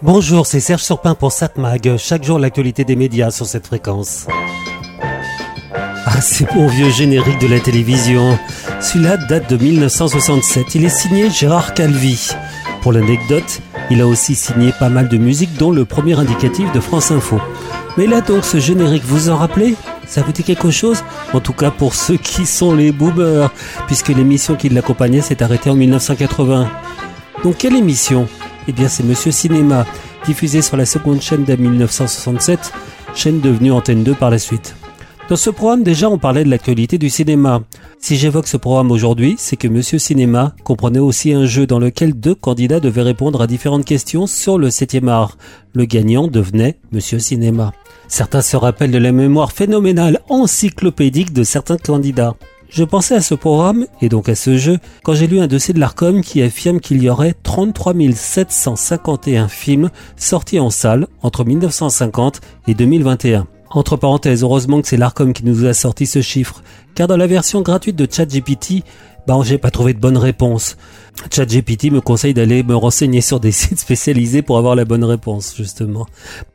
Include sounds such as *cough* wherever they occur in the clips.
Bonjour, c'est Serge Surpin pour Satmag. Chaque jour, l'actualité des médias sur cette fréquence. Ah, c'est bon vieux générique de la télévision. Celui-là date de 1967. Il est signé Gérard Calvi. Pour l'anecdote, il a aussi signé pas mal de musique, dont le premier indicatif de France Info. Mais là donc, ce générique, vous en rappelez? Ça vous dit quelque chose? En tout cas pour ceux qui sont les boomers, puisque l'émission qui l'accompagnait s'est arrêtée en 1980. Donc quelle émission? Eh bien c'est Monsieur Cinéma, diffusé sur la seconde chaîne dès 1967, chaîne devenue Antenne 2 par la suite. Dans ce programme, déjà, on parlait de l'actualité du cinéma. Si j'évoque ce programme aujourd'hui, c'est que Monsieur Cinéma comprenait aussi un jeu dans lequel deux candidats devaient répondre à différentes questions sur le 7 art. Le gagnant devenait Monsieur Cinéma. Certains se rappellent de la mémoire phénoménale encyclopédique de certains candidats. Je pensais à ce programme, et donc à ce jeu, quand j'ai lu un dossier de l'ARCOM qui affirme qu'il y aurait 33 751 films sortis en salle entre 1950 et 2021. Entre parenthèses, heureusement que c'est l'ARCOM qui nous a sorti ce chiffre, car dans la version gratuite de ChatGPT, bah j'ai pas trouvé de bonne réponse. ChatGPT me conseille d'aller me renseigner sur des *laughs* sites spécialisés pour avoir la bonne réponse, justement.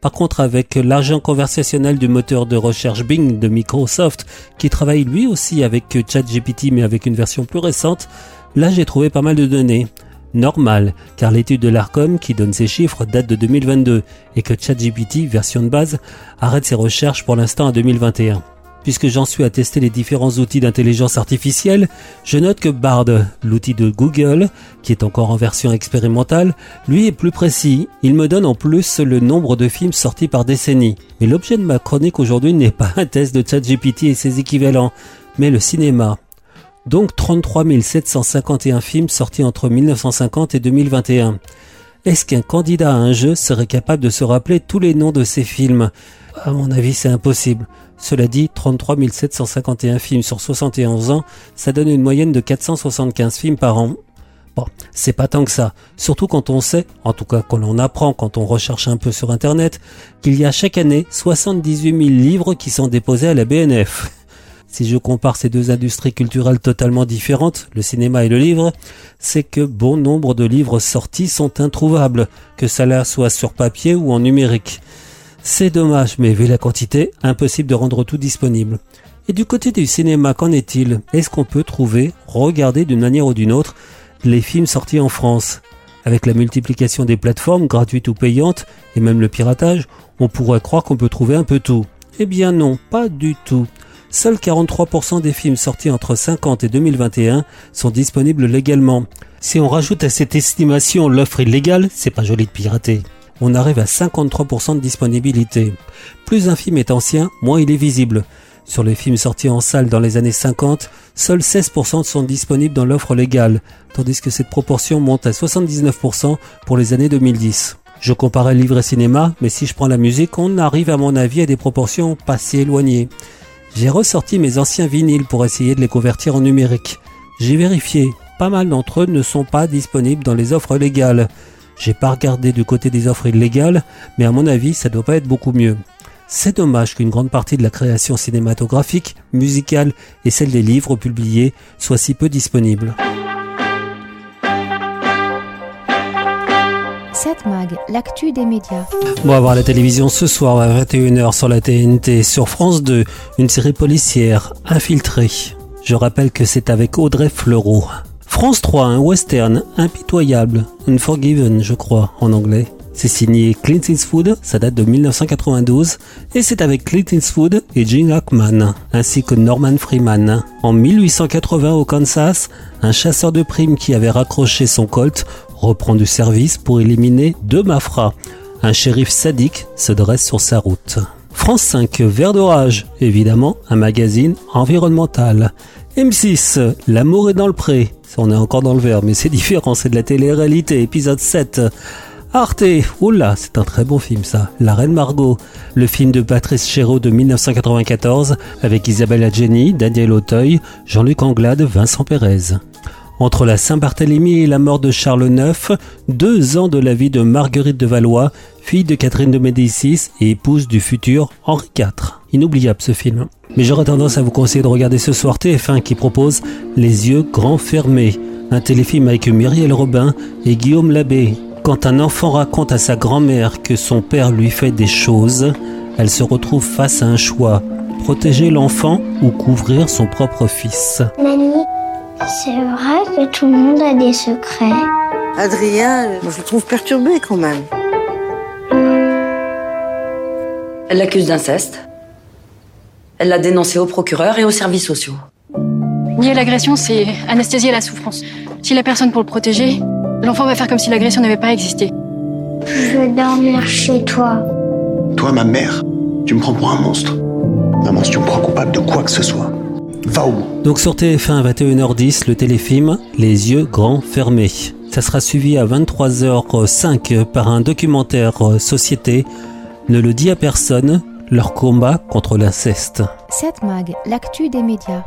Par contre, avec l'argent conversationnel du moteur de recherche Bing de Microsoft, qui travaille lui aussi avec ChatGPT mais avec une version plus récente, là j'ai trouvé pas mal de données normal, car l'étude de l'ARCOM qui donne ces chiffres date de 2022 et que ChatGPT, version de base, arrête ses recherches pour l'instant en 2021. Puisque j'en suis à tester les différents outils d'intelligence artificielle, je note que Bard, l'outil de Google, qui est encore en version expérimentale, lui est plus précis. Il me donne en plus le nombre de films sortis par décennie. Mais l'objet de ma chronique aujourd'hui n'est pas un test de ChatGPT et ses équivalents, mais le cinéma. Donc 33 751 films sortis entre 1950 et 2021. Est-ce qu'un candidat à un jeu serait capable de se rappeler tous les noms de ces films? À mon avis, c'est impossible. Cela dit, 33 751 films sur 71 ans, ça donne une moyenne de 475 films par an. Bon, c'est pas tant que ça. Surtout quand on sait, en tout cas quand on apprend, quand on recherche un peu sur Internet, qu'il y a chaque année 78 000 livres qui sont déposés à la BNF. Si je compare ces deux industries culturelles totalement différentes, le cinéma et le livre, c'est que bon nombre de livres sortis sont introuvables, que cela soit sur papier ou en numérique. C'est dommage, mais vu la quantité, impossible de rendre tout disponible. Et du côté du cinéma, qu'en est-il? Est-ce qu'on peut trouver, regarder d'une manière ou d'une autre, les films sortis en France? Avec la multiplication des plateformes, gratuites ou payantes, et même le piratage, on pourrait croire qu'on peut trouver un peu tout. Eh bien non, pas du tout seuls 43% des films sortis entre 50 et 2021 sont disponibles légalement. Si on rajoute à cette estimation l'offre illégale, c'est pas joli de pirater. On arrive à 53% de disponibilité. Plus un film est ancien, moins il est visible. Sur les films sortis en salle dans les années 50, seuls 16% sont disponibles dans l'offre légale, tandis que cette proportion monte à 79% pour les années 2010. Je comparais livre et cinéma, mais si je prends la musique, on arrive à mon avis à des proportions pas si éloignées. J'ai ressorti mes anciens vinyles pour essayer de les convertir en numérique. J'ai vérifié, pas mal d'entre eux ne sont pas disponibles dans les offres légales. J'ai pas regardé du côté des offres illégales, mais à mon avis, ça doit pas être beaucoup mieux. C'est dommage qu'une grande partie de la création cinématographique, musicale et celle des livres publiés soit si peu disponible. Mag, l'actu des médias. On va voir la télévision ce soir à 21h sur la TNT. Sur France 2, une série policière, Infiltrée. Je rappelle que c'est avec Audrey Fleurot. France 3, un western impitoyable, Unforgiven je crois en anglais. C'est signé Clint Eastwood, ça date de 1992, et c'est avec Clint Eastwood et Gene Hackman, ainsi que Norman Freeman. En 1880 au Kansas, un chasseur de primes qui avait raccroché son Colt reprend du service pour éliminer deux mafras. Un shérif sadique se dresse sur sa route. France 5, Vert d'orage, évidemment, un magazine environnemental. M6, L'amour est dans le pré. On est encore dans le vert, mais c'est *laughs* différent, c'est de la télé-réalité, épisode 7. Arte, oula, c'est un très bon film ça. La Reine Margot, le film de Patrice Chéreau de 1994 avec Isabelle Adjeni, Daniel Auteuil, Jean-Luc Anglade, Vincent Pérez. Entre la Saint-Barthélemy et la mort de Charles IX, deux ans de la vie de Marguerite de Valois, fille de Catherine de Médicis et épouse du futur Henri IV. Inoubliable ce film. Mais j'aurais tendance à vous conseiller de regarder ce soir TF1 qui propose Les yeux grands fermés, un téléfilm avec Myriel Robin et Guillaume Labbé. Quand un enfant raconte à sa grand-mère que son père lui fait des choses, elle se retrouve face à un choix. Protéger l'enfant ou couvrir son propre fils. C'est vrai que tout le monde a des secrets. Adrien, je le trouve perturbé quand même. Elle l'accuse d'inceste. Elle l'a dénoncé au procureur et aux services sociaux. Nier l'agression, c'est anesthésier la souffrance. Si la personne pour le protéger, l'enfant va faire comme si l'agression n'avait pas existé. Je veux dormir chez toi. Toi, ma mère, tu me prends pour un monstre. Un monstre, tu me crois coupable de quoi que ce soit. Va. Donc sur TF1 21h10, le téléfilm Les yeux grands fermés. Ça sera suivi à 23h05 par un documentaire Société. Ne le dit à personne, leur combat contre l'inceste. 7 Mag, l'actu des médias.